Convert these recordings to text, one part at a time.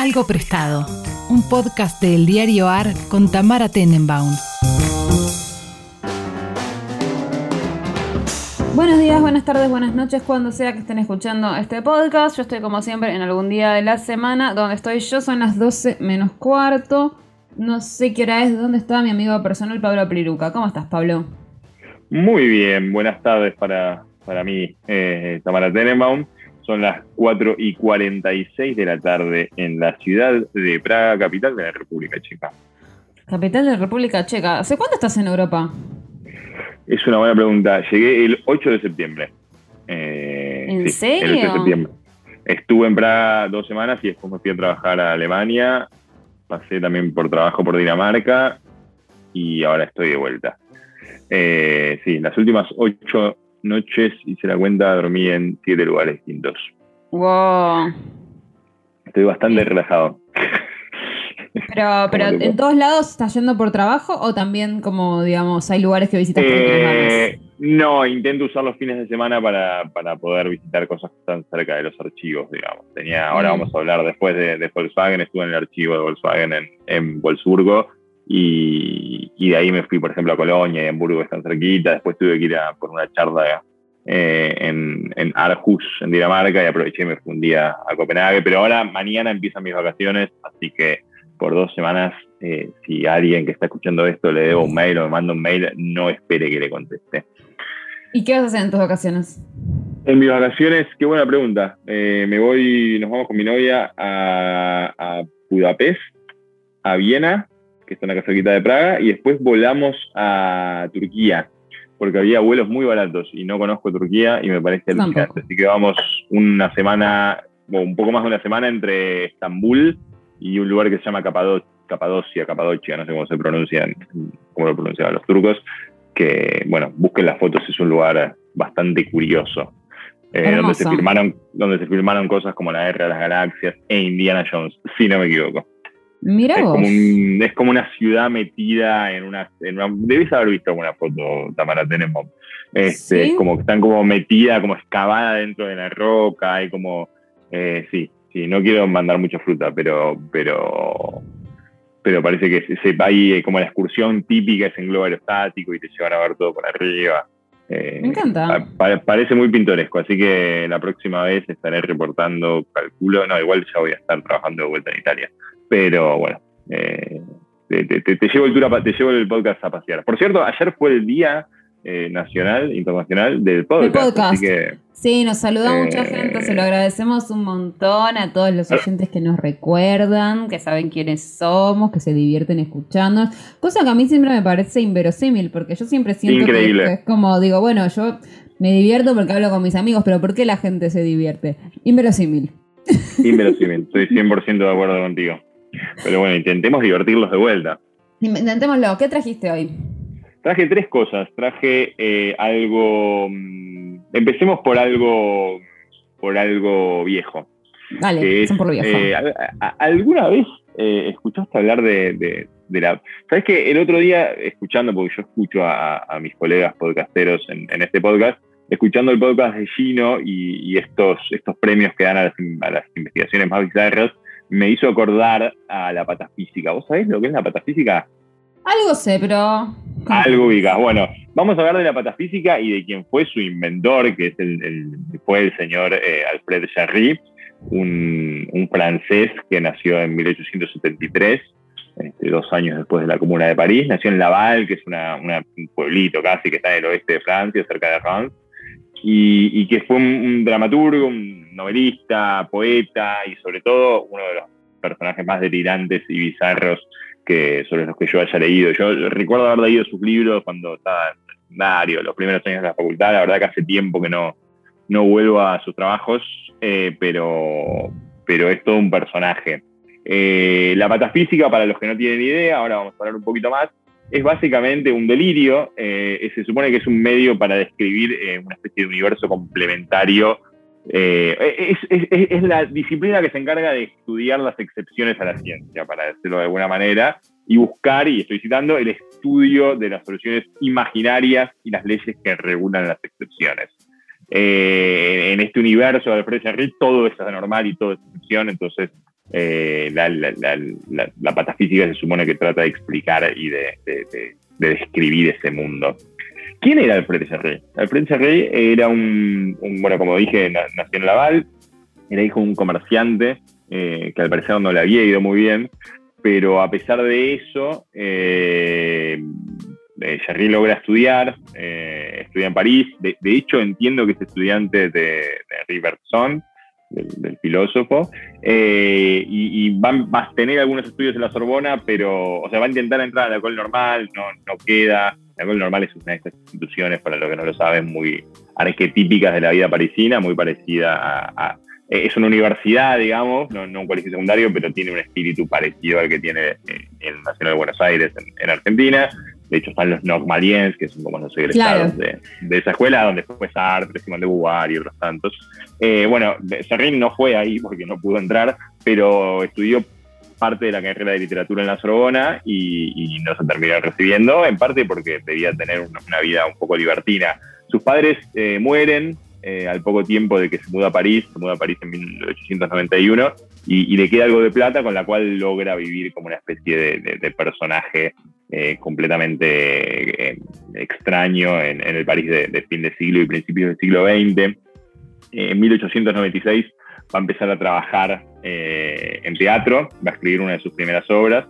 Algo Prestado, un podcast del diario AR con Tamara Tenenbaum. Buenos días, buenas tardes, buenas noches, cuando sea que estén escuchando este podcast. Yo estoy como siempre en algún día de la semana. Donde estoy yo son las 12 menos cuarto. No sé qué hora es, dónde está mi amigo personal Pablo Pliruca. ¿Cómo estás, Pablo? Muy bien, buenas tardes para, para mí, eh, Tamara Tenenbaum. Son las 4 y 46 de la tarde en la ciudad de Praga, capital de la República Checa. Capital de la República Checa. ¿Hace cuánto estás en Europa? Es una buena pregunta. Llegué el 8 de septiembre. Eh, ¿En serio? El 8 de septiembre. Estuve en Praga dos semanas y después me fui a trabajar a Alemania. Pasé también por trabajo por Dinamarca y ahora estoy de vuelta. Eh, sí, las últimas ocho noches, hice la cuenta, dormí en siete lugares distintos. Wow. Estoy bastante relajado. Pero, pero ¿en todos lados estás yendo por trabajo o también como, digamos, hay lugares que visitas por eh, No, intento usar los fines de semana para, para, poder visitar cosas que están cerca de los archivos, digamos. Tenía, ahora vamos a hablar después de, de, Volkswagen, estuve en el archivo de Volkswagen en, en Wolfsburgo y, y, de ahí me fui, por ejemplo, a Colonia y Hamburgo están cerquita. Después tuve que ir a por una charla eh, en, en Aarhus, en Dinamarca, y aproveché y me fui un día a Copenhague. Pero ahora, mañana empiezan mis vacaciones, así que por dos semanas, eh, si alguien que está escuchando esto le debo un mail o me manda un mail, no espere que le conteste. ¿Y qué vas a hacer en tus vacaciones? En mis vacaciones, qué buena pregunta. Eh, me voy, nos vamos con mi novia a, a Budapest, a Viena que está en la cerquita de Praga, y después volamos a Turquía, porque había vuelos muy baratos y no conozco Turquía y me parece alucinante. Así que vamos una semana, o un poco más de una semana entre Estambul y un lugar que se llama Capadocia, Capadocia, Capadocia, no sé cómo se pronuncian, cómo lo pronunciaban los turcos, que, bueno, busquen las fotos, es un lugar bastante curioso. Eh, donde, se filmaron, donde se filmaron cosas como la Guerra de las Galaxias e Indiana Jones, si no me equivoco. Mira es vos. Como es como una ciudad metida en una, en una debes haber visto alguna foto, Tamara Tenenbaum. Este, ¿Sí? como que están como metida, como excavada dentro de la roca, hay como, eh, sí, sí, no quiero mandar mucha fruta, pero, pero, pero parece que se, hay como la excursión típica es en globo aerostático y te llevan a ver todo por arriba. Eh, Me encanta. Pa parece muy pintoresco, así que la próxima vez estaré reportando, calculo, no, igual ya voy a estar trabajando de vuelta en Italia. Pero bueno, eh, te, te, te, llevo el tour a, te llevo el podcast a pasear. Por cierto, ayer fue el día eh, nacional, internacional del podcast. El podcast. Así que, sí, nos saluda eh, mucha gente, se lo agradecemos un montón a todos los oyentes que nos recuerdan, que saben quiénes somos, que se divierten escuchando. Cosa que a mí siempre me parece inverosímil, porque yo siempre siento Increíble. que es como, digo, bueno, yo me divierto porque hablo con mis amigos, pero ¿por qué la gente se divierte? Inverosímil. Inverosímil, estoy 100% de acuerdo contigo. Pero bueno, intentemos divertirlos de vuelta. Intentémoslo. ¿Qué trajiste hoy? Traje tres cosas. Traje eh, algo. Mmm, empecemos por algo. Por algo viejo. Dale, es, por lo viejo. Eh, ¿Alguna vez eh, escuchaste hablar de, de, de, la. ¿Sabes que el otro día, escuchando, porque yo escucho a, a mis colegas podcasteros en, en, este podcast, escuchando el podcast de Gino y, y estos, estos premios que dan a las, a las investigaciones más bizarras, me hizo acordar a la patafísica. ¿Vos sabés lo que es la patafísica? Algo sé, pero. Algo ubicas. Bueno, vamos a hablar de la patafísica y de quién fue su inventor, que es el, el fue el señor eh, Alfred Jarry, un, un, francés que nació en 1873, este, dos años después de la Comuna de París. Nació en Laval, que es una, una, un pueblito casi que está en el oeste de Francia, cerca de Reims. Y, que fue un, dramaturgo, un novelista, poeta y sobre todo uno de los personajes más delirantes y bizarros que sobre los que yo haya leído. Yo recuerdo haber leído sus libros cuando estaba en secundario, los primeros años de la facultad, la verdad que hace tiempo que no, no vuelvo a sus trabajos, eh, pero, pero es todo un personaje. Eh, la patafísica, para los que no tienen idea, ahora vamos a hablar un poquito más, es básicamente un delirio, eh, se supone que es un medio para describir eh, una especie de universo complementario. Eh, es, la disciplina que se encarga de estudiar las excepciones a la ciencia, para decirlo de alguna manera, y buscar, y estoy citando, el estudio de las soluciones imaginarias y las leyes que regulan las excepciones. En este universo de Alfred Jarry todo es anormal y todo es excepción, entonces eh, la, patafísica se supone que trata de explicar y de, describir ese mundo. ¿Quién era Alfred Serré? Alfred Serré era un, bueno, como dije, nació en Laval, era hijo de un comerciante que al parecer no le había ido muy bien, pero a pesar de eso, eh, Jerry logra estudiar, eh, estudia en París. De, hecho, entiendo que es estudiante de, de Riverson, del, filósofo, eh, y, va, a tener algunos estudios en la Sorbona, pero, o sea, va a intentar entrar a la École Normal, no, no queda. La École Normal es una de estas instituciones, para los que no lo saben, muy arquetípicas de la vida parisina, muy parecida a eh, es una universidad, digamos, no, un colegio secundario, pero tiene un espíritu parecido al que tiene eh, el Nacional de Buenos Aires en, Argentina. De hecho, están los Nogmaliens, que son como los egresados de, esa escuela, donde fue Sartre, Simón de Beauvoir y otros tantos. Eh, bueno, Serrín no fue ahí porque no pudo entrar, pero estudió parte de la carrera de literatura en la Sorbona y, no se terminó recibiendo, en parte porque debía tener una, vida un poco libertina. Sus padres mueren eh, al poco tiempo de que se muda a París, se muda a París en 1891, y, le queda algo de plata con la cual logra vivir como una especie de, personaje eh, completamente eh, extraño en, el París de, fin de siglo y principios del siglo XX. en 1896 va a empezar a trabajar en teatro, va a escribir una de sus primeras obras,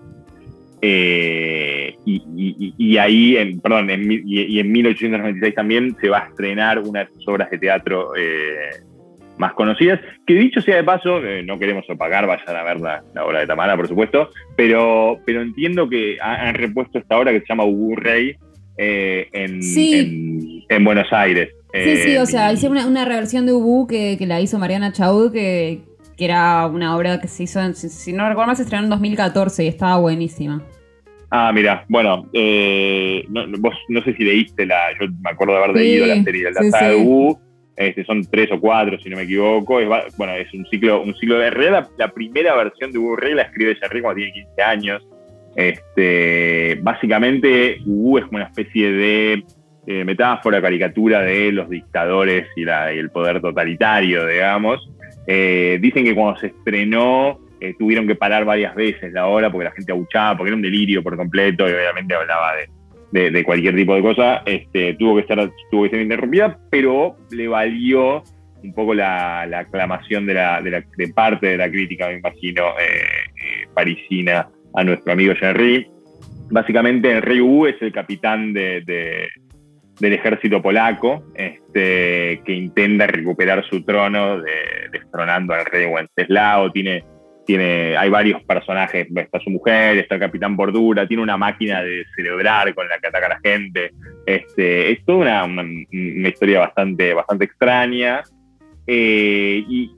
eh, y, ahí, en, perdón, en, y, en 1896 también se va a estrenar una de sus obras de teatro eh, más conocidas, que dicho sea de paso, eh, no queremos opacar, vayan a ver la, obra de Tamara, por supuesto, pero, pero entiendo que han repuesto esta obra que se llama Ubu Rey en, en, Buenos Aires. Sí, sí, o sea, hice una, una reversión de Ubu que, que la hizo Mariana Chaud, que, que era una obra que se hizo, si, no recuerdo mal, se estrenó en 2014 y estaba buenísima. Ah, mira, bueno, eh, no, vos no sé si leíste la, yo me acuerdo de haber leído la serie de la saga de U, este, son tres o cuatro, si no me equivoco. Es, bueno, es un ciclo, un ciclo de. En realidad, la, primera versión de Ubu Rey la escribe Jerry cuando tiene 15 años. Este, básicamente, Ubu es como una especie de eh, metáfora, caricatura de los dictadores y, la, y el poder totalitario, digamos. Eh, dicen que cuando se estrenó eh, tuvieron que parar varias veces la obra porque la gente abuchaba, porque era un delirio por completo y obviamente hablaba de, cualquier tipo de cosa. Este, tuvo, que estar, tuvo que ser interrumpida, pero le valió un poco la, aclamación de, la, de, parte de la crítica, me imagino, eh, parisina a nuestro amigo Jerry. Básicamente, el rey es el capitán de, del ejército polaco, este, que intenta recuperar su trono, destronando al rey Wenceslao. Tiene, tiene, hay varios personajes, está su mujer, está el capitán Bordura, tiene una máquina de celebrar con la que ataca a la gente. Este, es toda una, historia bastante, bastante extraña. Eh, y,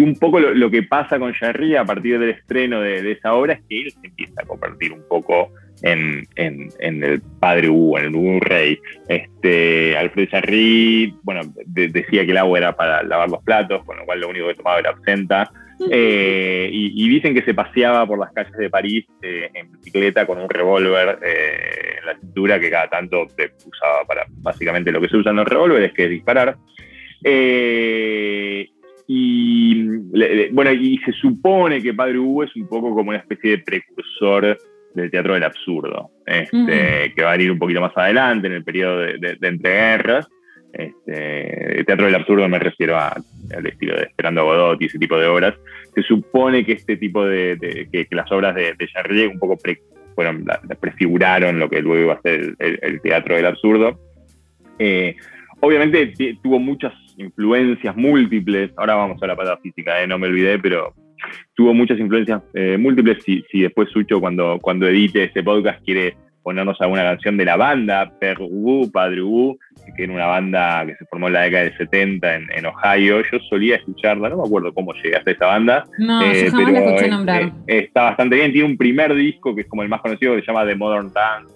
un poco lo, que pasa con Jerry a partir del estreno de, esa obra es que él se empieza a convertir un poco en, el padre Hugo, en el Hugo Rey. Este, Alfred Jarry, bueno, decía que el agua era para lavar los platos, con lo cual lo único que tomaba era absenta. Eh, y, dicen que se paseaba por las calles de París eh, en bicicleta con un revólver eh, en la cintura que cada tanto usaba para básicamente lo que se usan los revólveres, que es disparar. y bueno, y se supone que Padre Hugo es un poco como una especie de precursor del teatro del absurdo, este, que va a ir un poquito más adelante en el periodo de, entreguerras. Este, teatro del absurdo me refiero al estilo de Esperando a Godot y ese tipo de obras. Se supone que este tipo de, que, las obras de, de un poco fueron, prefiguraron lo que luego iba a ser el, teatro del absurdo. Eh, obviamente tuvo muchas influencias múltiples. Ahora vamos a la pata física, eh, no me olvidé, pero tuvo muchas influencias eh, múltiples. Si, si, después Sucho, cuando, cuando edite este podcast, quiere ponernos alguna canción de la banda, Per Ubu, Padre Ubu, que era una banda que se formó en la década del 70 en, Ohio. Yo solía escucharla, no me acuerdo cómo llegué hasta esa banda. No, eh, pero, la escuché nombrar. está bastante bien, tiene un primer disco que es como el más conocido que se llama The Modern Dance.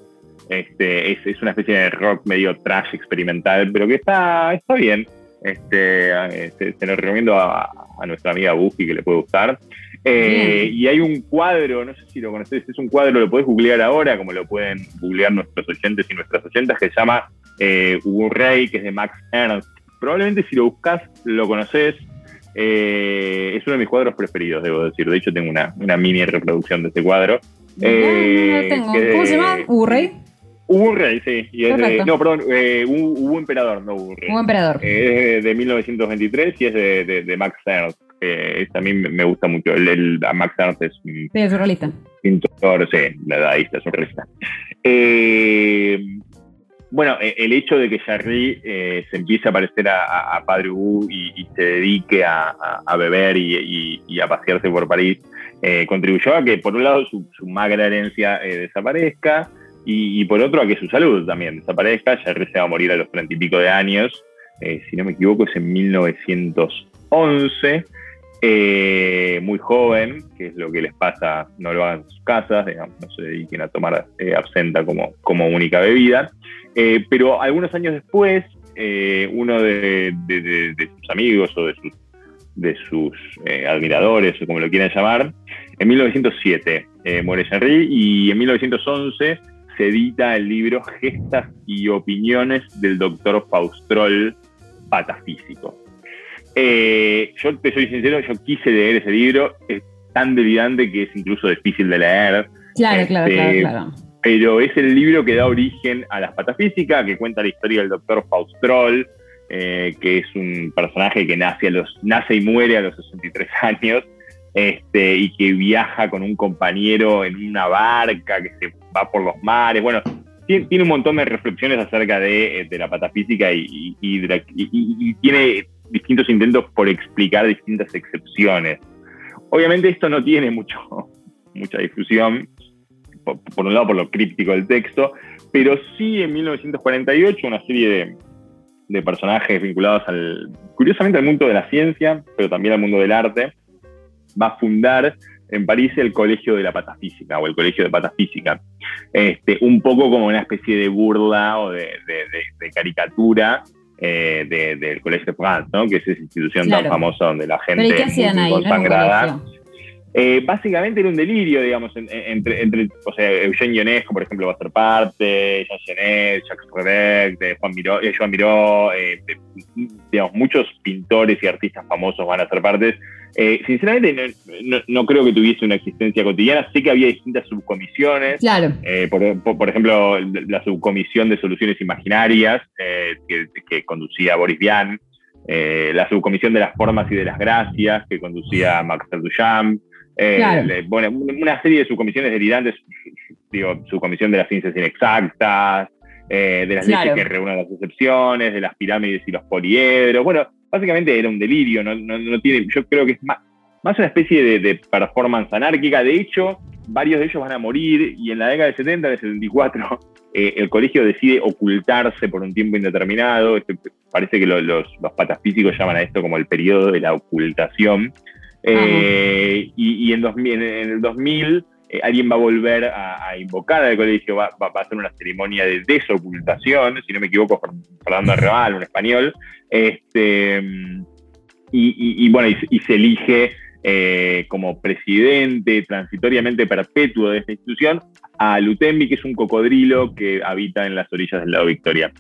Este, es, es una especie de rock medio trash experimental, pero que está, está bien. Este, este, se lo recomiendo a, nuestra amiga Buffy que le puede gustar. Eh, y hay un cuadro, no sé si lo conoces, es un cuadro, lo podés googlear ahora, como lo pueden googlear nuestros oyentes y nuestras oyentas, que se llama eh, Rey, que es de Max Ernst. Probablemente si lo buscas lo conoces. Eh, es uno de mis cuadros preferidos, debo decir. De hecho, tengo una, mini reproducción de este cuadro. Eh, ¿Cómo se llama? ¿Urrey? Hubo un rey, sí. no, perdón, eh, hubo, emperador, no hubo un rey. Hubo emperador. Eh, es de, 1923 y es de, Max Ernst. Que también me gusta mucho. El, Max Ernst es un sí, surrealista. pintor, sí, dadaísta, surrealista. Eh, bueno, e, el hecho de que Jarry eh, se empiece a parecer a, Padre Hugo y, se dedique a, beber y, a pasearse por París eh, contribuyó a que, por un lado, su, su magra herencia desaparezca y, por otro a que su salud también desaparezca. Ya se va a morir a los treinta y pico de años, eh, si no me equivoco es en 1911, eh, muy joven, que es lo que les pasa, no lo hagan en sus casas, digamos, no se dediquen a tomar eh, absenta como, como única bebida. pero algunos años después, uno de, sus amigos o de sus, de sus admiradores, o como lo quieran llamar, en 1907 muere Henry y en 1911 se edita el libro Gestas y Opiniones del doctor Faustrol, patafísico. Eh, yo te soy sincero, yo quise leer ese libro, es tan delirante que es incluso difícil de leer. Claro, claro, claro, este, claro. Pero es el libro que da origen a la patafísica, que cuenta la historia del doctor Faustrol, eh, que es un personaje que nace, a los, nace y muere a los 63 años, este, y que viaja con un compañero en una barca que se va por los mares. Bueno, tiene, un montón de reflexiones acerca de, eh, la patafísica y, y, tiene distintos intentos por explicar distintas excepciones. Obviamente esto no tiene mucho, mucha difusión, por, un lado por lo críptico del texto, pero sí en 1948 una serie de, personajes vinculados al, curiosamente al mundo de la ciencia, pero también al mundo del arte, va a fundar en París el Colegio de la Patafísica o el Colegio de Patafísica. Este, un poco como una especie de burla o de, caricatura eh, del Colegio de France, ¿no? que es esa institución tan famosa donde la gente ¿Pero qué hacían ahí. Eh, básicamente era un delirio, digamos, entre, entre, o sea, Eugene Ionesco, por ejemplo, va a ser parte, Jean Genet, Jacques de Juan Miró, eh, Joan Miró, digamos, muchos pintores y artistas famosos van a ser parte. Eh, sinceramente, no, creo que tuviese una existencia cotidiana. Sé que había distintas subcomisiones. Claro. Eh, por, ejemplo, la subcomisión de soluciones imaginarias eh, que, conducía Boris Vian. la subcomisión de las formas y de las gracias que conducía Max Duchamp. Bueno, una serie de subcomisiones delirantes, digo, subcomisión de las ciencias inexactas, de las leyes que reúnen las excepciones, de las pirámides y los poliedros. Bueno, básicamente era un delirio, no, tiene, yo creo que es más, más una especie de, performance anárquica. De hecho, varios de ellos van a morir y en la década del 70, del 74, eh, el colegio decide ocultarse por un tiempo indeterminado. Este, parece que los, los, patafísicos llaman a esto como el periodo de la ocultación. Eh, y, en, el 2000 eh, alguien va a volver a, invocar al colegio, va, a hacer una ceremonia de desocultación, si no me equivoco, Fernando Arrebal, un español, este, y, bueno, y, se elige eh, como presidente transitoriamente perpetuo de esta institución a Lutembi, que es un cocodrilo que habita en las orillas del lago Victoria.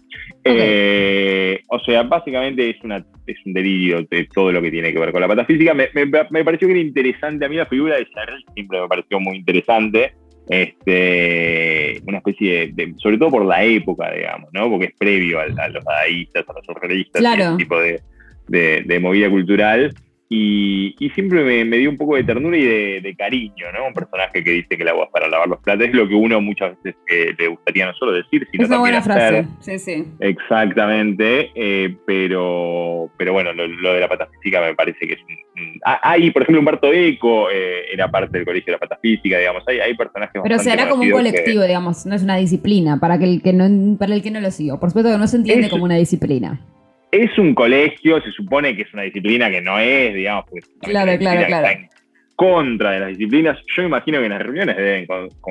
Eh, o sea, básicamente es, una, es un delirio de todo lo que tiene que ver con la patafísica. Me, me, pareció que era interesante, a mí la figura de Charles siempre me pareció muy interesante. Este, una especie de, sobre todo por la época, digamos, ¿no? Porque es previo a, los dadaístas, a los surrealistas, ese tipo de, de movida cultural. Y, siempre me, dio un poco de ternura y de, cariño, ¿no? Un personaje que dice que la agua para lavar los platos es lo que uno muchas veces eh, le gustaría no solo decir, sino es una buena frase, sí, sí. Exactamente, eh, pero, pero bueno, lo, de la patafísica me parece que es un... hay, por ejemplo, Humberto Eco eh, era parte del colegio de la patafísica, digamos, hay, hay personajes Pero se hará como un colectivo, digamos, no es una disciplina, para, que el que no, para el que no lo sigo. Por supuesto que no se entiende como una disciplina es un colegio, se supone que es una disciplina que no es, digamos, claro, claro, claro. en contra de las disciplinas. Yo me imagino que las reuniones deben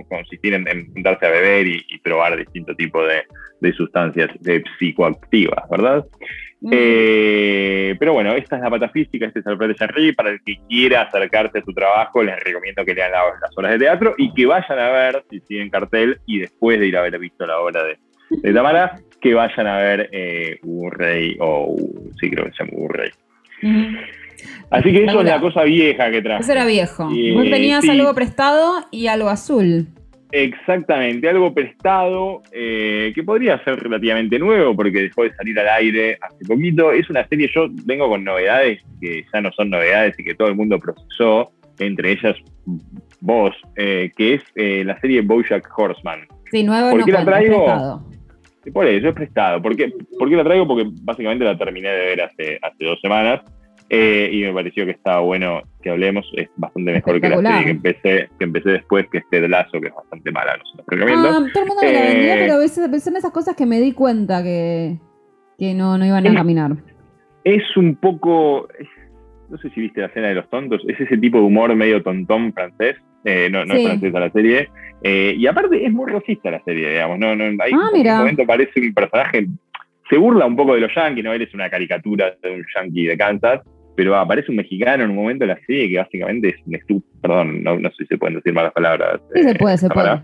consistir en, juntarse a beber y, probar distintos tipos de, sustancias psicoactivas, ¿verdad? Mm. Eh, pero bueno, esta es la patafísica, este es Alfred de Charry. Para el que quiera acercarse a su trabajo, les recomiendo que lean las obras de teatro y que vayan a ver, si siguen cartel, y después de ir a haber visto la obra de, de Tamara, que vayan a ver eh, Rey, o sí creo que se llama Urrey. Así que eso es la cosa vieja que traje. Eso era viejo. Vos tenías algo prestado y algo azul. Exactamente, algo prestado eh, que podría ser relativamente nuevo porque dejó de salir al aire hace poquito. Es una serie, yo vengo con novedades que ya no son novedades y que todo el mundo procesó, entre ellas vos, eh, que es eh, la serie Bojack Horseman. Sí, nuevo ¿Por qué la traigo? Por eso es prestado. ¿Por qué, la traigo? Porque básicamente la terminé de ver hace, hace dos semanas eh, y me pareció que estaba bueno que hablemos. Es bastante mejor que la serie que empecé, que empecé después, que es Ted Lazo, que es bastante mala. No se ah, todo el mundo me la vendía, pero a veces son esas cosas que me di cuenta que, que no, no iban a caminar. Es un poco. no sé si viste la escena de los tontos. Es ese tipo de humor medio tontón francés. Eh, no, no es francesa la serie. Eh, y aparte es muy racista la serie, digamos. No, no, ahí ah, en un momento parece un personaje. Se burla un poco de los yankees, ¿no? Él es una caricatura de un yankee de Kansas, pero aparece un mexicano en un momento de la serie que básicamente es un estúpido. Perdón, no, sé si se pueden decir malas palabras. Sí, se puede, se puede.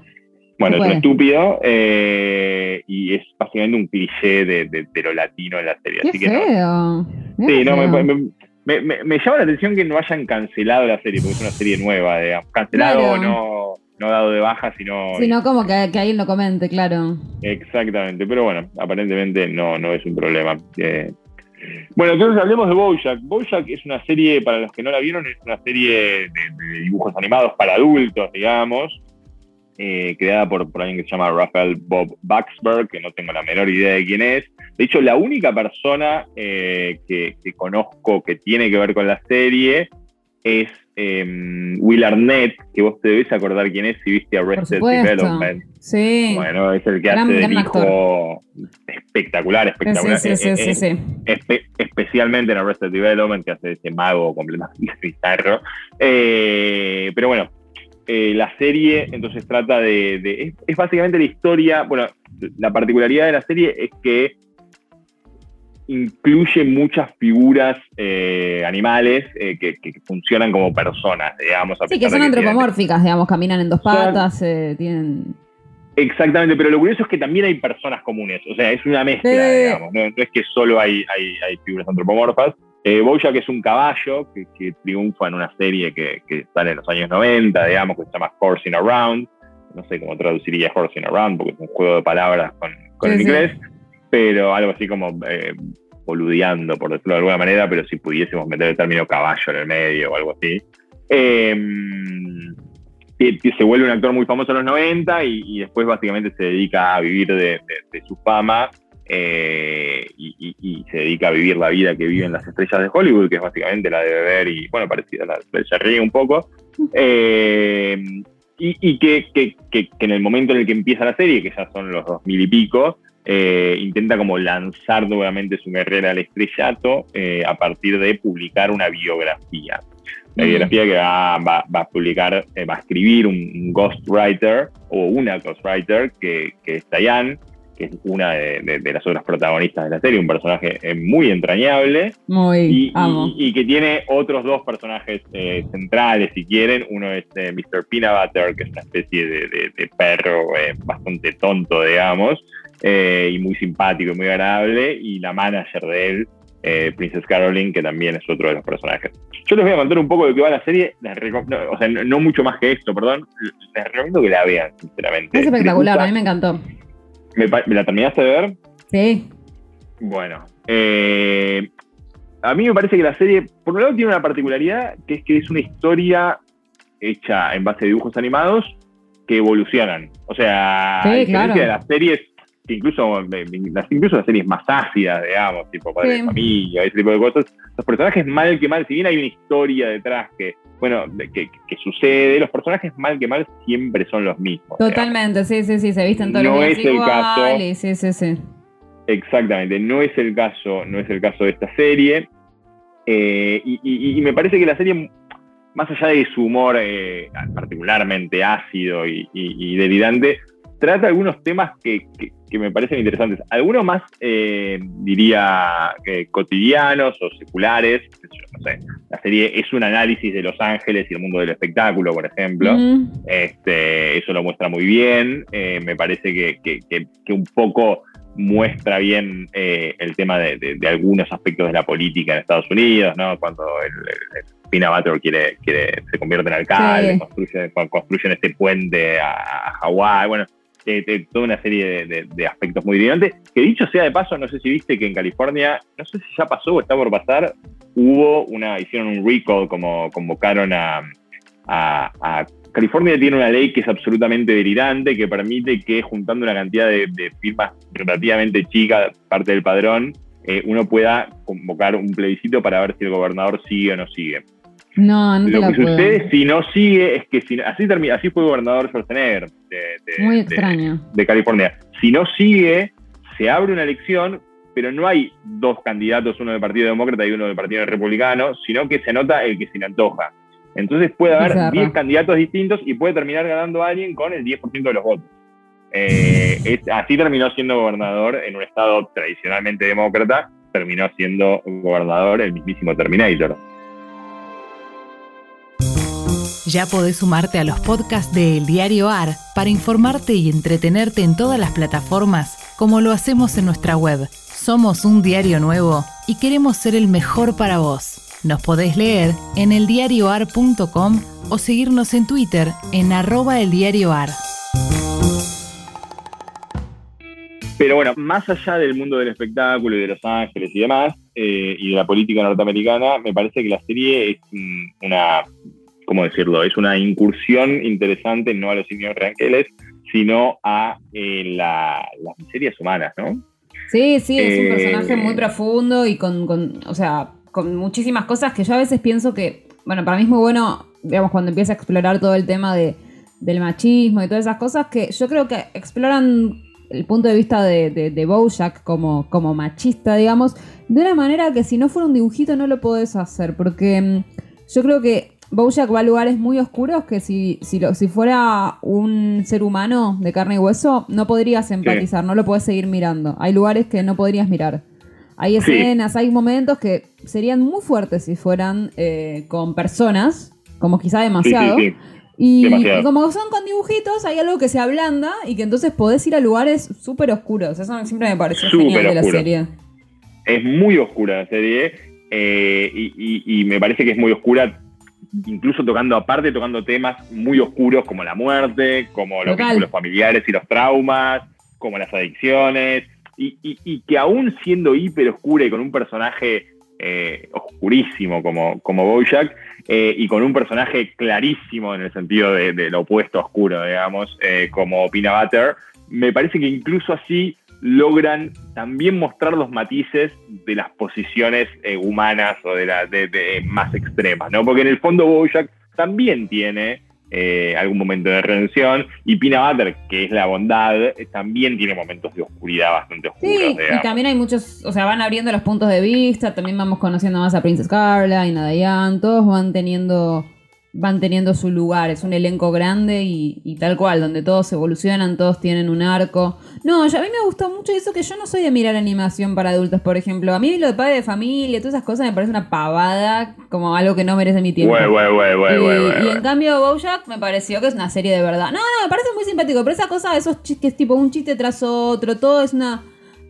Bueno, es un estúpido eh, y es básicamente un cliché de, de, lo latino en la serie. Qué feo. sí, no, me, me, me, llama la atención que no hayan cancelado la serie, porque es una serie nueva, digamos. Cancelado o no, no dado de baja, sino. Sino como que, que alguien lo comente, claro. Exactamente, pero bueno, aparentemente no, no es un problema. Eh, bueno, entonces hablemos de Bojack. Bojack es una serie, para los que no la vieron, es una serie de dibujos animados para adultos, digamos. Eh, creada por, por, alguien que se llama Rafael Bob Baxberg, que no tengo la menor idea de quién es. De hecho, la única persona eh, que, conozco que tiene que ver con la serie es em, Will Arnett, que vos te debes acordar quién es si viste Arrested Development. Sí. Bueno, es el que hace el hijo espectacular, espectacular. Sí, sí, sí, eh, especialmente en Arrested Development, que hace ese mago completamente bizarro. pero bueno, eh, la serie entonces trata de, es, básicamente la historia, bueno, la particularidad de la serie es que incluye muchas figuras eh, animales eh, que, funcionan como personas, digamos. sí, que son antropomórficas, digamos, caminan en dos patas, tienen... Exactamente, pero lo curioso es que también hay personas comunes, o sea, es una mezcla, digamos, no, es que solo hay, hay, hay figuras antropomorfas. Eh, Bojack es un caballo que, triunfa en una serie que, que, sale en los años 90, digamos, que se llama Horsing Around. No sé cómo traduciría Horsing Around, porque es un juego de palabras con, el inglés, pero algo así como eh, boludeando, por decirlo de alguna manera, pero si pudiésemos meter el término caballo en el medio o algo así. Em, se vuelve un actor muy famoso en los 90 y, después básicamente se dedica a vivir de su fama eh, y, se dedica a vivir la vida que viven las estrellas de Hollywood, que es básicamente la de beber y, bueno, parecida a la de Jerry un poco. Eh, y, que, en el momento en el que empieza la serie, que ya son los dos mil y pico, eh, intenta como lanzar nuevamente su carrera al estrellato a partir de publicar una biografía. La biografía que va, a publicar, va a escribir un, ghostwriter o una ghostwriter que, que es Diane, que es una de, las otras protagonistas de la serie, un personaje eh, muy entrañable. Muy, y, que tiene otros dos personajes eh, centrales, si quieren. Uno es eh, Mr. Peanut Butter, que es una especie de, perro bastante tonto, digamos, y muy simpático y muy agradable. Y la manager de él, Princess Caroline, que también es otro de los personajes. Yo les voy a contar un poco de qué va la serie, o sea, no, mucho más que esto, perdón. Les recomiendo que la vean, sinceramente. Es espectacular, a mí me encantó. ¿Me, la terminaste de ver? Sí. Bueno, eh, a mí me parece que la serie, por un lado, tiene una particularidad, que es que es una historia hecha en base a dibujos animados que evolucionan. O sea, a diferencia de las series, incluso, incluso las series más ácidas, digamos, tipo Padre de Familia, ese tipo de cosas, los personajes mal que mal, si bien hay una historia detrás que bueno, que, sucede, los personajes mal que mal siempre son los mismos. Totalmente, sí, sí, sí, se visten todos no es el caso, sí, sí, sí. Exactamente, no es el caso, no es el caso de esta serie. Eh, y, me parece que la serie, más allá de su humor eh, particularmente ácido y, delirante, trata algunos temas que, me parecen interesantes. Algunos más, eh, diría, cotidianos o seculares. No sé, la serie es un análisis de Los Ángeles y el mundo del espectáculo, por ejemplo. este, eso lo muestra muy bien. Eh, me parece que, un poco muestra bien eh, el tema de, algunos aspectos de la política en Estados Unidos, ¿no? Cuando el, Pina Butler quiere, quiere, se convierte en alcalde, construyen este puente a, Hawái, bueno, toda una serie de, aspectos muy brillantes. Que dicho sea de paso, no sé si viste que en California, no sé si ya pasó o está por pasar, hubo una, hicieron un recall, como convocaron a, a, California tiene una ley que es absolutamente delirante, que permite que juntando una cantidad de, firmas relativamente chica, parte del padrón, eh, uno pueda convocar un plebiscito para ver si el gobernador sigue o no sigue. No, no Lo que sucede si no sigue es que si, así, termina, así fue gobernador Schwarzenegger de, Muy extraño. de California. Si no sigue, se abre una elección, pero no hay dos candidatos, uno del Partido Demócrata y uno del Partido Republicano, sino que se anota el que se le antoja. Entonces puede haber 10 candidatos distintos y puede terminar ganando a alguien con el 10% de los votos. Eh, así terminó siendo gobernador en un estado tradicionalmente demócrata, terminó siendo gobernador el mismísimo Terminator. Ya podés sumarte a los podcasts de El Diario AR para informarte y entretenerte en todas las plataformas, como lo hacemos en nuestra web. Somos un diario nuevo y queremos ser el mejor para vos. Nos podés leer en eldiarioar.com o seguirnos en Twitter en arroba eldiarioar. Pero bueno, más allá del mundo del espectáculo y de Los Ángeles y demás, eh, y de la política norteamericana, me parece que la serie es una ¿cómo decirlo? Es una incursión interesante no a los signos ranqueles, sino a eh, las miserias humanas, ¿no? Sí, sí, es un eh, personaje muy profundo y con, o sea, con muchísimas cosas que yo a veces pienso que, bueno, para mí es muy bueno, digamos, cuando empieza a explorar todo el tema de, del machismo y todas esas cosas, que yo creo que exploran el punto de vista de, de, Bojack como, como machista, digamos, de una manera que si no fuera un dibujito no lo podés hacer, porque mm, yo creo que Bojack va a lugares muy oscuros que si, si, si fuera un ser humano de carne y hueso, no podrías empatizar, no lo puedes seguir mirando. Hay lugares que no podrías mirar. Hay escenas, hay momentos que serían muy fuertes si fueran eh, con personas, como quizá demasiado. y como son con dibujitos, hay algo que se ablanda y que entonces podés ir a lugares súper oscuros. Eso siempre me pareció genial de la serie. Es muy oscura la serie eh, y me parece que es muy oscura incluso tocando, aparte tocando temas muy oscuros como la muerte, como los vínculos familiares y los traumas, como las adicciones, y, que aún siendo hiper oscura y con un personaje eh, oscurísimo como, como Bojack, eh, y con un personaje clarísimo en el sentido de, lo opuesto oscuro, digamos, eh, como Pina Butter, me parece que incluso así logran también mostrar los matices de las posiciones eh, humanas o de, la, de, más extremas, ¿no? Porque en el fondo Bojack también tiene eh, algún momento de redención y Pina Butter, que es la bondad, eh, también tiene momentos de oscuridad bastante oscuros. Sí, y también hay muchos, o sea, van abriendo los puntos de vista, también vamos conociendo más a Princess Carla y Diane, todos van teniendo van teniendo su lugar, es un elenco grande y, tal cual, donde todos evolucionan, todos tienen un arco. No, a mí me gustó mucho eso que yo no soy de mirar animación para adultos, por ejemplo. A mí lo de padre de familia, todas esas cosas me parece una pavada, como algo que no merece mi tiempo. y, y en cambio Bojack me pareció que es una serie de verdad. No, no, me parece muy simpático, pero esa cosa, esos chistes tipo un chiste tras otro, todo es una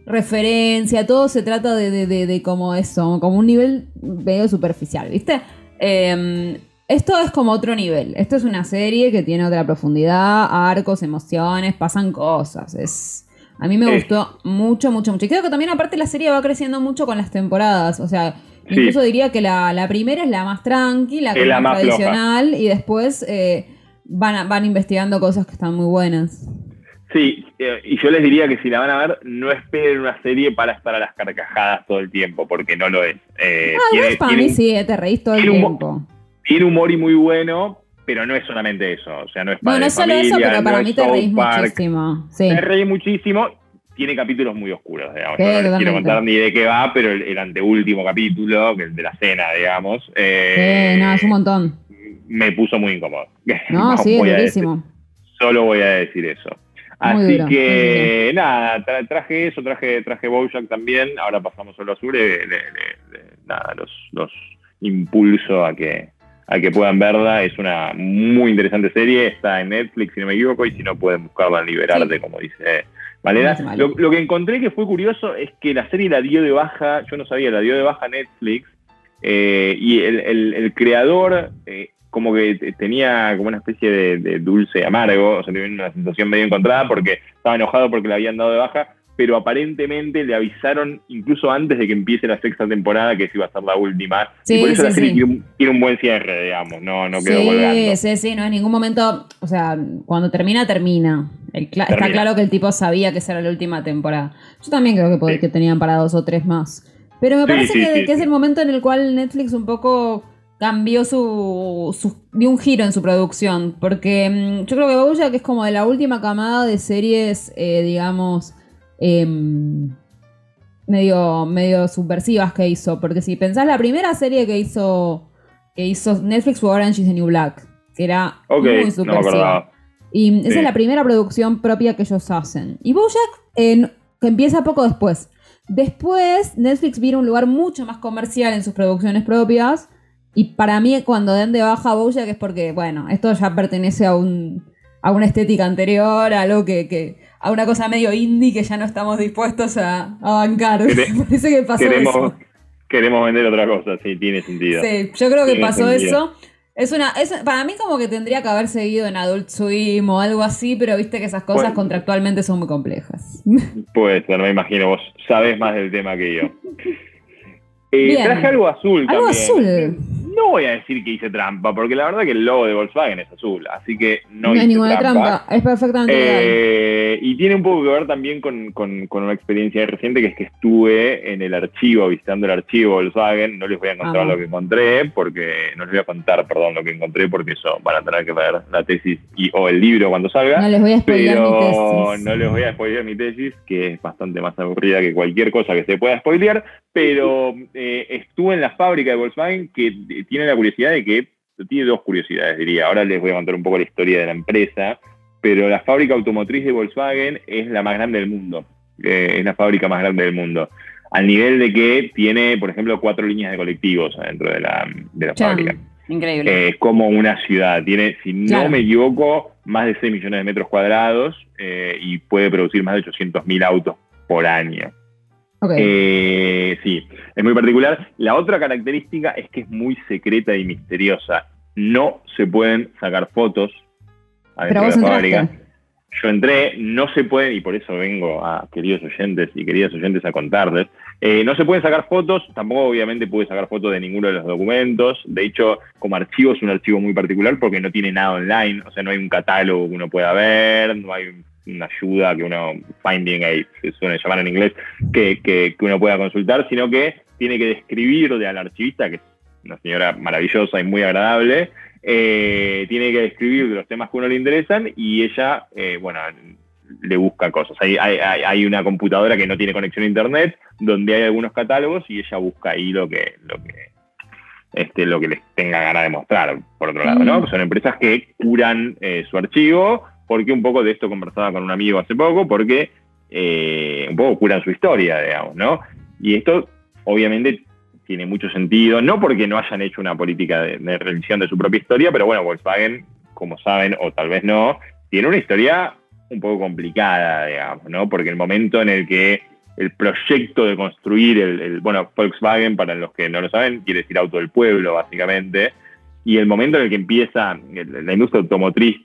referencia, todo se trata de, de, de, de como eso, como un nivel medio superficial, ¿viste? Eh, esto es como otro nivel. Esto es una serie que tiene otra profundidad, arcos, emociones, pasan cosas. Es. A mí me gustó mucho, mucho, mucho. Y creo que también, aparte, la serie va creciendo mucho con las temporadas. O sea, incluso diría que la, primera es la más tranquila, es la más tradicional, y después eh, van, van investigando cosas que están muy buenas. Sí, eh, y yo les diría que si la van a ver, no esperen una serie para estar a las carcajadas todo el tiempo, porque no lo es. Eh, ah, para mí sí, te reís todo el tiempo tiene humor y muy bueno, pero no es solamente eso. O sea, no es para No, no es solo eso, pero para mí te reís muchísimo. Sí. Te reís muchísimo. Tiene capítulos muy oscuros, digamos. no les quiero contar ni de qué va, pero el, anteúltimo capítulo, que es de la cena, digamos. Eh, sí, no, es un montón. Me puso muy incómodo. No, sí, es durísimo. Solo voy a decir eso. Así que nada, traje eso, traje, traje Bojack también. Ahora pasamos solo azul. Le, nada, los, los impulso a que, a que puedan verla. Es una muy interesante serie, está en Netflix si no me equivoco, y si no pueden buscarla en Liberarte, como dice Valera. No. Lo, lo que encontré que fue curioso es que la serie la dio de baja, yo no sabía, la dio de baja Netflix, eh, y el, el- el creador eh, como que te- tenía como una especie de, de dulce amargo, o sea, tenía una sensación medio encontrada porque estaba enojado porque la habían dado de baja, pero aparentemente le avisaron incluso antes de que empiece la sexta temporada que esa iba a ser la última. Sí, y por eso sí, la serie sí. tiene, un, tiene un buen cierre, digamos, no, no quedó colgando. Sí, sí, sí, no en ningún momento, o sea, cuando termina, termina. El Está claro que el tipo sabía que esa era la última temporada. Yo también creo que, Sí. que tenían para dos o tres más. Pero me Sí, parece sí, que, sí, que es sí. el momento en el cual Netflix un poco cambió su, su- dio un giro en su producción. Porque mm, yo creo que Bojack es como de la última camada de series, eh, digamos, em, medio, medio subversivas que hizo. Porque si pensás, la primera serie que hizo, que hizo Netflix fue Orange is the New Black, que era muy subversiva. y esa es la primera producción propia que ellos hacen. Y Bojack, eh, que empieza poco después. Después, Netflix vino a un lugar mucho más comercial en sus producciones propias. Y para mí, cuando den de baja a Bojack es porque, bueno, esto ya pertenece a un a una estética anterior, a algo que, que- a una cosa medio indie que ya no estamos dispuestos a, a bancar. Parece que pasó Queremos, eso. queremos vender otra cosa, sí, tiene sentido. Sí, yo creo que Tiene pasó sentido. eso. Es una, es, para mí como que tendría que haber seguido en Adult Swim o algo así, pero viste que esas cosas Bueno. contractualmente son muy complejas. Puede ser, me imagino, vos sabés más del tema que yo. Eh, traje algo azul Algo también. azul. Voy a decir que hice trampa, porque la verdad que el logo de Volkswagen es azul, así que no, No, hay hice ninguna trampa. Es perfectamente legal. Eh, y tiene un poco que ver también con, con- con una experiencia reciente, que es que estuve en el archivo, visitando el archivo Volkswagen. No les voy a contar lo que encontré, porque no les voy a contar, perdón, lo que encontré, porque eso van a tener que leer la tesis y, o el libro cuando salga. No les voy a spoilear mi tesis. no les voy a spoilear mi tesis, que es bastante más aburrida que cualquier cosa que se pueda spoilear. Pero eh, estuve en la fábrica de Volkswagen que eh, tiene la curiosidad de que, tiene dos curiosidades, diría. Ahora les voy a contar un poco la historia de la empresa. Pero la fábrica automotriz de Volkswagen es la más grande del mundo. Eh, es la fábrica más grande del mundo. Al nivel de que tiene, por ejemplo, cuatro líneas de colectivos dentro de la, de la fábrica Increíble. eh, como una ciudad. Tiene, si Claro. no me equivoco, más de 6 millones de metros cuadrados eh, y puede producir más de 800.000 autos por año. Eh, sí, es muy particular. La otra característica es que es muy secreta y misteriosa. No se pueden sacar fotos adentro de la fábrica. Yo entré, no se pueden, y por eso vengo a queridos oyentes y queridas oyentes a contarles, eh, no se pueden sacar fotos, tampoco obviamente pude sacar fotos de ninguno de los documentos, de hecho como archivo es un archivo muy particular porque no tiene nada online, o sea, no hay un catálogo que uno pueda ver, no hay una ayuda que uno, finding aid, se suele llamar en inglés, que, que- que uno pueda consultar, sino que tiene que describirle al archivista, que es una señora maravillosa y muy agradable, eh, tiene que describir los temas que a uno le interesan y ella, eh, bueno, le busca cosas. Hay, hay, hay- hay una computadora que no tiene conexión a internet, donde hay algunos catálogos y ella busca ahí lo que, lo que, este, lo que les tenga ganas de mostrar, por otro lado, ¿no? Mm. Son empresas que curan eh, su archivo, porque un poco de esto conversaba con un amigo hace poco, porque eh, un poco curan su historia, digamos, ¿no? Y esto, obviamente, tiene mucho sentido, no porque no hayan hecho una política de, de revisión de su propia historia, pero bueno, Volkswagen, como saben, o tal vez no, tiene una historia un poco complicada, digamos, ¿no? Porque el momento en el que el proyecto de construir el, el- bueno, Volkswagen, para los que no lo saben, quiere decir auto del pueblo, básicamente, y el momento en el que empieza la industria automotriz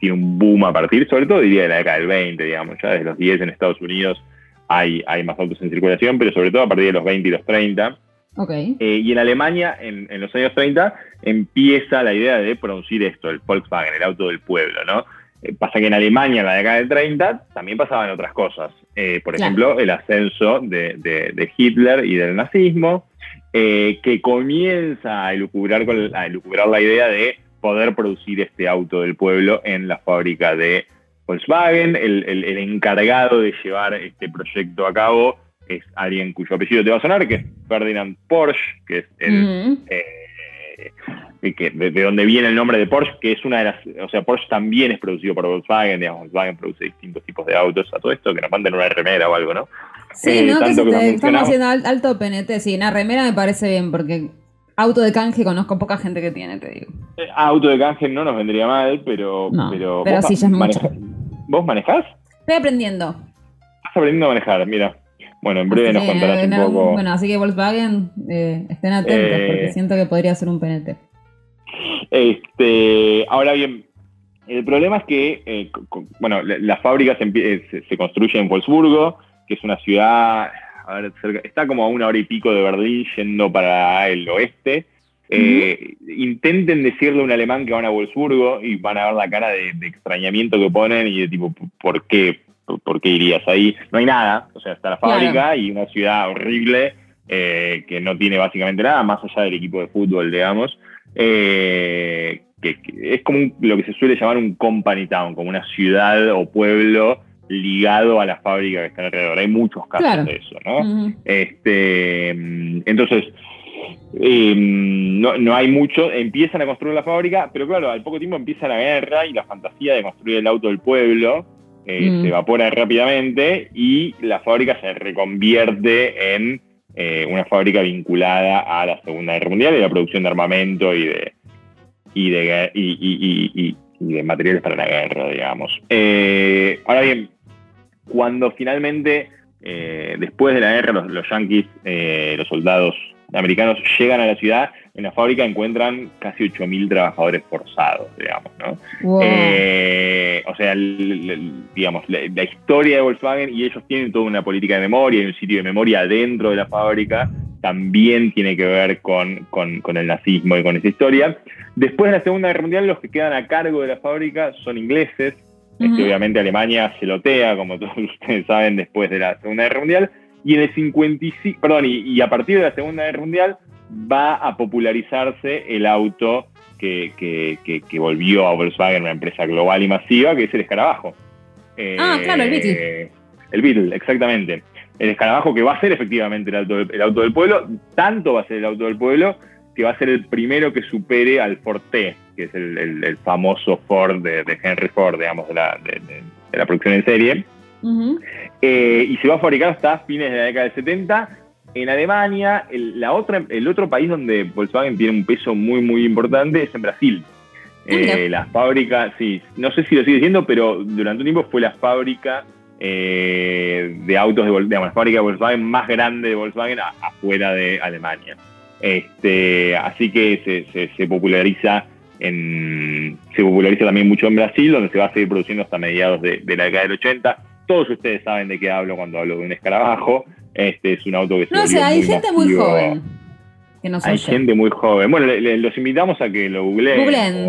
tiene un boom a partir, sobre todo diría de la década del 20, digamos, ya desde los 10 en Estados Unidos hay, hay más autos en circulación, pero sobre todo a partir de los 20 y los 30. ok. Eh, y en Alemania, en, en los años 30, empieza la idea de producir esto, el Volkswagen, el auto del pueblo, ¿no? Eh, pasa que en Alemania, en la década del 30, también pasaban otras cosas. Eh, por Claro. ejemplo, el ascenso de, de- de Hitler y del nazismo, que comienza a elucubrar, con- a elucubrar la idea de poder producir este auto del pueblo en la fábrica de Volkswagen. El, el- el encargado de llevar este proyecto a cabo es alguien cuyo apellido te va a sonar, que es Ferdinand Porsche, que es el, eh, que, de, de donde viene el nombre de Porsche, que es una de las, o sea, Porsche también es producido por Volkswagen, digamos, Volkswagen produce distintos tipos de autos, a todo esto, que nos manden una remera o algo, ¿no? Sí, Eh, ¿no? Que se te- estamos haciendo al- alto PNT. Sí, una remera me parece bien porque auto de canje conozco poca gente que tiene, te digo. Eh, auto de canje no nos vendría mal, pero... No, pero, pero ¿vos sí, ya es mucho. ¿Vos manejás? Estoy aprendiendo. aprendiendo a manejar, mira. Bueno, en breve nos contarás un poco. Bueno, así que Volkswagen, eh, estén atentos porque eh, siento que podría ser un PNT. Este, ahora bien, el problema es que, eh, bueno, la, fábrica se, se, construye en Wolfsburgo, que es una ciudad, a ver, está como a una hora y pico de Berlín yendo para el oeste. intenten decirle a un alemán que van a Wolfsburgo y van a ver la cara de, de extrañamiento que ponen y de tipo, ¿por qué? ¿por qué irías ahí? No hay nada, o sea, está la fábrica y una ciudad horrible eh, que no tiene básicamente nada, más allá del equipo de fútbol, digamos, eh, que, es como lo que se suele llamar un company town, como una ciudad o pueblo ligado a la fábrica que está alrededor. Hay muchos casos de eso, ¿no? este, entonces, em, no, no, hay mucho, empiezan a construir la fábrica, pero claro, al poco tiempo empieza la guerra y la fantasía de construir el auto del pueblo, eh, mm. se evapora rápidamente y la fábrica se reconvierte en eh, una fábrica vinculada a la Segunda Guerra Mundial y la producción de armamento y de, y de, y, de materiales para la guerra, digamos. Eh, ahora bien, cuando finalmente, después de la guerra, los, los yanquis, los soldados americanos llegan a la ciudad, en la fábrica encuentran casi 8.000 trabajadores forzados, digamos, ¿no? Eh, o sea, digamos, la, historia de Volkswagen, y ellos tienen toda una política de memoria, y un sitio de memoria dentro de la fábrica, también tiene que ver con, el nazismo y con esa historia. Después de la Segunda Guerra Mundial, los que quedan a cargo de la fábrica son ingleses, este, obviamente Alemania se lotea, como todos ustedes saben, después de la Segunda Guerra Mundial, y en el 55, perdón, y, a partir de la Segunda Guerra Mundial va a popularizarse el auto que, que, volvió a Volkswagen, una empresa global y masiva, que es el escarabajo. ah, claro, el Beetle. El Beetle, exactamente. El escarabajo que va a ser efectivamente el auto, el auto del pueblo, tanto va a ser el auto del pueblo que va a ser el primero que supere al Ford T, que es el, famoso Ford de, Henry Ford, digamos, de la, de la producción en serie. Eh, y se va a fabricar hasta fines de la década del 70. En Alemania, el, la otra, el otro país donde Volkswagen tiene un peso muy, muy importante es en Brasil. Eh, la fábrica, sí, no sé si lo sigue siendo, pero durante un tiempo fue la fábrica eh, de autos de digamos, la fábrica de Volkswagen más grande de Volkswagen afuera de Alemania. Este, así que se, populariza en, se populariza también mucho en Brasil, donde se va a seguir produciendo hasta mediados de, de la década del 80 todos ustedes saben de qué hablo cuando hablo de un escarabajo. Este es un auto que se No, o sea, hay gente muy joven. hay gente muy joven. Bueno, los invitamos a que lo googleen.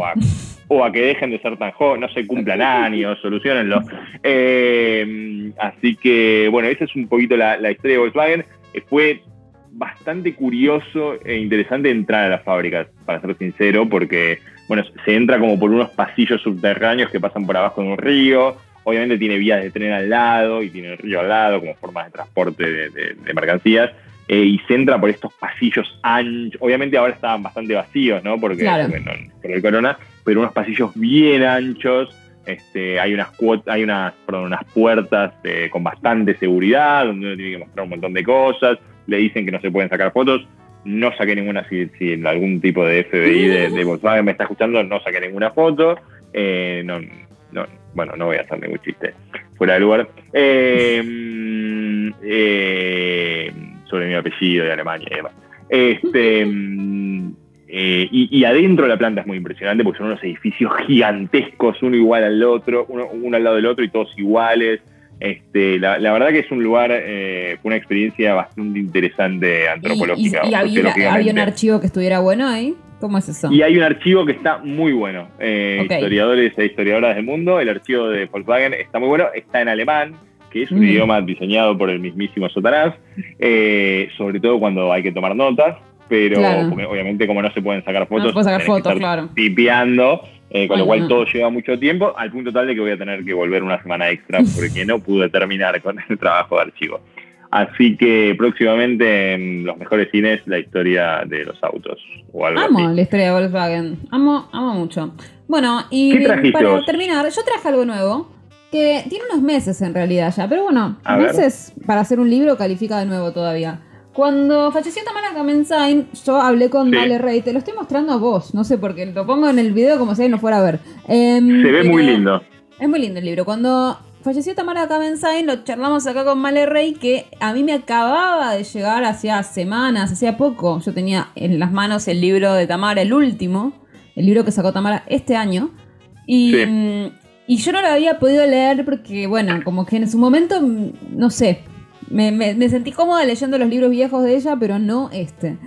O, a, que dejen de ser tan jóvenes, no se cumplan años, solucionenlo. Eh, así que, bueno, esa es un poquito la, historia de Volkswagen. Eh, fue bastante curioso e interesante entrar a la fábrica, para ser sincero, porque, bueno, se entra como por unos pasillos subterráneos que pasan por abajo de un río Obviamente tiene vías de tren al lado y tiene el río al lado como formas de transporte de, mercancías. Eh, y se entra por estos pasillos anchos. Obviamente ahora estaban bastante vacíos, ¿no? Porque por el corona, pero unos pasillos bien anchos. Este, hay unas hay unas, unas puertas eh, con bastante seguridad, donde uno tiene que mostrar un montón de cosas. Le dicen que no se pueden sacar fotos. No saqué ninguna, si, si algún tipo de FBI de, Volkswagen me está escuchando, no saqué ninguna foto. Eh, no, no, bueno, no voy a hacer ningún chiste fuera de lugar, eh, eh, sobre mi apellido de Alemania y demás. Este, eh, y, adentro de la planta es muy impresionante porque son unos edificios gigantescos, uno igual al otro, uno, al lado del otro y todos iguales. Este, la, verdad que es un lugar, fue una experiencia bastante interesante antropológica. ¿Y, había, un archivo que estuviera bueno ahí? ¿Cómo es eso? Y hay un archivo que está muy bueno. Eh, historiadores e historiadoras del mundo, el archivo de Volkswagen está muy bueno, está en alemán, que es un mm. idioma diseñado por el mismísimo Satanás, eh, sobre todo cuando hay que tomar notas, pero obviamente como no se pueden sacar fotos, no sacar fotos, claro. pipeando, eh, con lo cual todo lleva mucho tiempo, al punto tal de que voy a tener que volver una semana extra porque no pude terminar con el trabajo de archivo. Así que próximamente en los mejores cines la historia de los autos. O algo amo la historia de Volkswagen. Amo, amo mucho. Bueno, y para terminar, yo traje algo nuevo. Que tiene unos meses en realidad ya, pero bueno, meses para hacer un libro califica de nuevo todavía. Cuando falleció Tamara Kamenzain, yo hablé con Dale Rey, te lo estoy mostrando a vos, no sé por qué, lo pongo en el video como si no fuera a ver. Em, Se ve muy lindo. Es muy lindo el libro. Cuando falleció Tamara Kamensain, lo charlamos acá con Male Rey, que a mí me acababa de llegar hacía semanas, hacía poco. Yo tenía en las manos el libro de Tamara, el último, el libro que sacó Tamara este año. Y, mm, y yo no lo había podido leer porque, bueno, como que en su momento, mm, no sé, me, me- me sentí cómoda leyendo los libros viejos de ella, pero no este.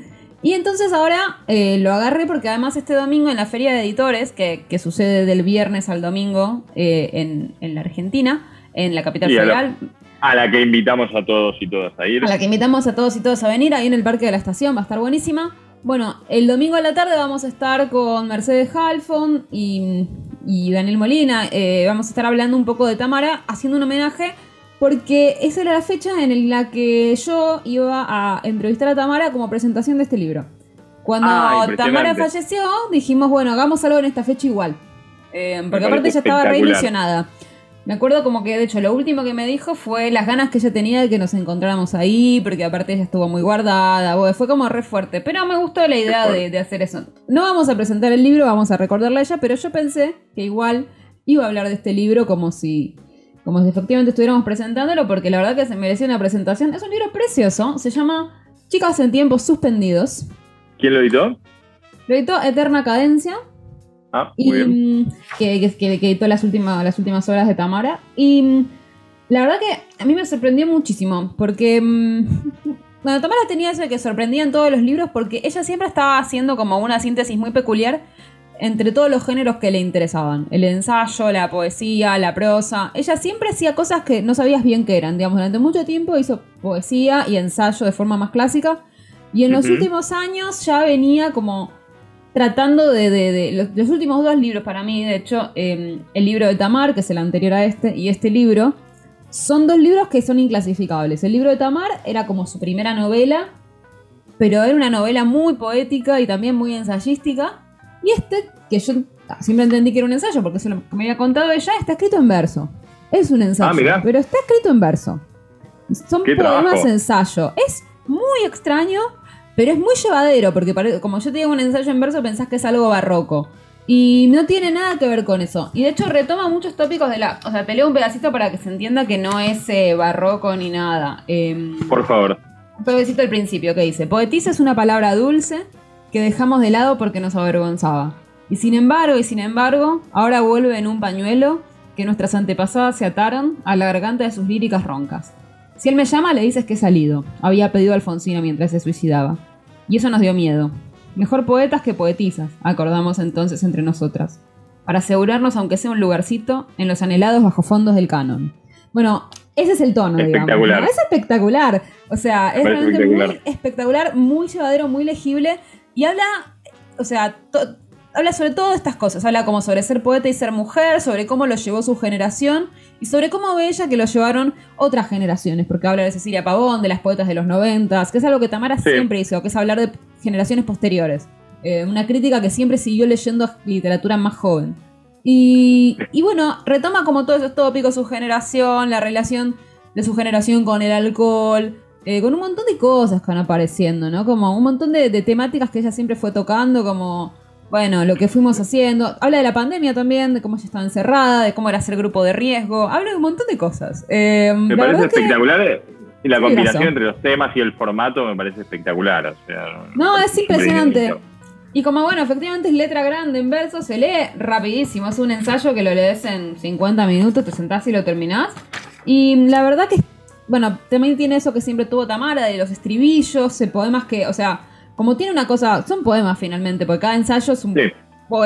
Y entonces ahora eh, lo agarré porque además este domingo en la feria de editores, que, que sucede del viernes al domingo eh, en, en la Argentina, en la capital a la- federal, A la que invitamos a todos y todas a ir. a la que invitamos a todos y todas a venir, ahí en el Parque de la Estación, va a estar buenísima. Bueno, el domingo a la tarde vamos a estar con Mercedes Halfon y, y Daniel Molina. eh, vamos a estar hablando un poco de Tamara, haciendo un homenaje, porque esa era la fecha en la que yo iba a entrevistar a Tamara como presentación de este libro. Cuando Ah. Tamara falleció, dijimos, bueno, hagamos algo en esta fecha igual. Eh, porque aparte ella estaba re ilusionada. Me acuerdo como que, de hecho, lo último que me dijo fue las ganas que ella tenía de que nos encontráramos ahí, porque aparte ella estuvo muy guardada, fue como re fuerte. Pero me gustó la idea de, de hacer eso. No vamos a presentar el libro, vamos a recordarla a ella, pero yo pensé que igual iba a hablar de este libro como si, como si efectivamente estuviéramos presentándolo, porque la verdad que se merecía una presentación. Es un libro precioso, se llama Chicas en tiempos suspendidos. ¿Quién lo editó? Lo editó Eterna Cadencia. Ah, Y, muy bien. mm, que, que, que- editó las últimas, las últimas horas de Tamara. Y mm, la verdad que a mí me sorprendió muchísimo, porque mm, bueno, Tamara tenía eso de que sorprendían todos los libros, porque ella siempre estaba haciendo como una síntesis muy peculiar entre todos los géneros que le interesaban. El ensayo, la poesía, la prosa. Ella siempre hacía cosas que no sabías bien qué eran. Digamos, durante mucho tiempo hizo poesía y ensayo de forma más clásica. Y en los últimos años ya venía como tratando de, de- de- los, los últimos dos libros para mí, de hecho, eh, el libro de Tamar, que es el anterior a este, y este libro, son dos libros que son inclasificables. El libro de Tamar era como su primera novela, pero era una novela muy poética y también muy ensayística. Y este, que yo siempre entendí que era un ensayo, porque eso es lo que me había contado ella, está escrito en verso. Es un ensayo, Ah, mirá. pero está escrito en verso. Son poemas ensayo. Es muy extraño, pero es muy llevadero, porque como yo te digo un ensayo en verso, pensás que es algo barroco. Y no tiene nada que ver con eso. Y de hecho retoma muchos tópicos de la... O sea, te leo un pedacito para que se entienda que no es eh, barroco ni nada. Em, Por favor. un pedacito al principio que dice, poetiza es una palabra dulce que dejamos de lado porque nos avergonzaba. Y sin embargo, y sin embargo, ahora vuelve en un pañuelo que nuestras antepasadas se ataron a la garganta de sus líricas roncas. Si él me llama, le dices que he salido. Había pedido Alfonsina mientras se suicidaba. Y eso nos dio miedo. Mejor poetas que poetisas, acordamos entonces entre nosotras. Para asegurarnos, aunque sea un lugarcito, en los anhelados bajofondos del canon. Bueno, ese es el tono, digamos. Espectacular. ¿no? Es espectacular. O sea, es realmente espectacular. muy espectacular, muy llevadero, muy legible. Y habla, o sea, to- habla sobre todas estas cosas. Habla como sobre ser poeta y ser mujer, sobre cómo lo llevó su generación y sobre cómo ve ella que lo llevaron otras generaciones. Porque habla de Cecilia Pavón, de las poetas de los noventas, que es algo que Tamara Sí. siempre hizo, que es hablar de generaciones posteriores. Eh, una crítica que siempre siguió leyendo literatura más joven. Y, y bueno, retoma como todos esos tópicos, su generación, la relación de su generación con el alcohol, eh, con un montón de cosas que van apareciendo, ¿no? Como un montón de, de temáticas que ella siempre fue tocando, como, bueno, lo que fuimos haciendo. Habla de la pandemia también, de cómo ella estaba encerrada, de cómo era ser grupo de riesgo. Habla de un montón de cosas. Eh, Me parece verdad que- espectacular. eh, Y la combinación entre los temas y el formato me parece espectacular. O sea, No, es impresionante. Y como bueno, efectivamente es letra grande en verso, se lee rapidísimo. Es un ensayo que lo lees en 50 minutos, te sentás y lo terminás. Y la verdad que, bueno, también tiene eso que siempre tuvo Tamara, de los estribillos, eh, poemas que, o sea, como tiene una cosa, son poemas finalmente, porque cada ensayo es un, Sí.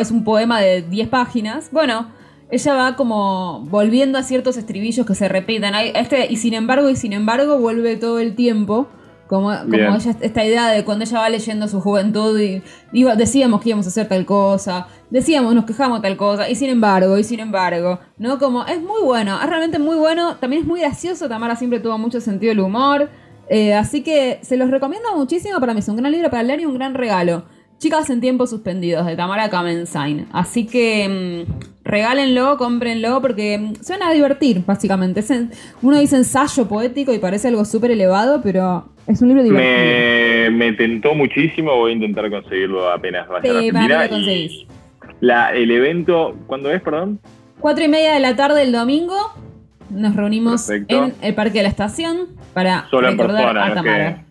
es un poema de 10 páginas. Bueno, ella va como volviendo a ciertos estribillos que se repiten. Hay este, y sin embargo, y sin embargo, vuelve todo el tiempo. Como, como ella, esta idea de cuando ella va leyendo su juventud y iba- decíamos que íbamos a hacer tal cosa, decíamos, nos quejamos tal cosa, y sin embargo, y sin embargo, ¿no? Como es muy bueno, es realmente muy bueno, también es muy gracioso, Tamara siempre tuvo mucho sentido del humor, eh, así que se los recomiendo muchísimo, para mí es un gran libro para leer y un gran regalo. Chicas en tiempos suspendidos, de Tamara Kamensain. Así que mm, regálenlo, cómprenlo, porque mm, se van a divertir, básicamente. En- uno dice ensayo poético y parece algo súper elevado, pero es un libro divertido. Me, me tentó muchísimo, voy a intentar conseguirlo apenas vaya a la Sí, para mí Argentina. lo conseguís. La, el evento, ¿cuándo es, perdón? Cuatro y media de la tarde el domingo. nos reunimos Perfecto. en el Parque de la Estación para Solo en recordar persona, a Tamara.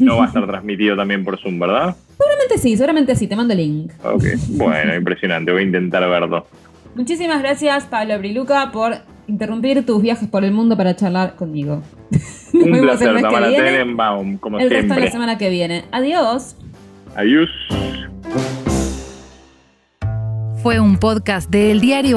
no va a estar transmitido también por Zoom, ¿verdad? Seguramente sí, seguramente sí, te mando el link. Ok, bueno, impresionante, voy a intentar verlo. Muchísimas gracias, Pablo Briluca, por interrumpir tus viajes por el mundo para charlar conmigo. Nos Un vemos el placer, mes que Tamara viene, Tenenbaum, como el resto de la siempre. semana que viene. Adiós. Adiós. Fue un podcast de El Diario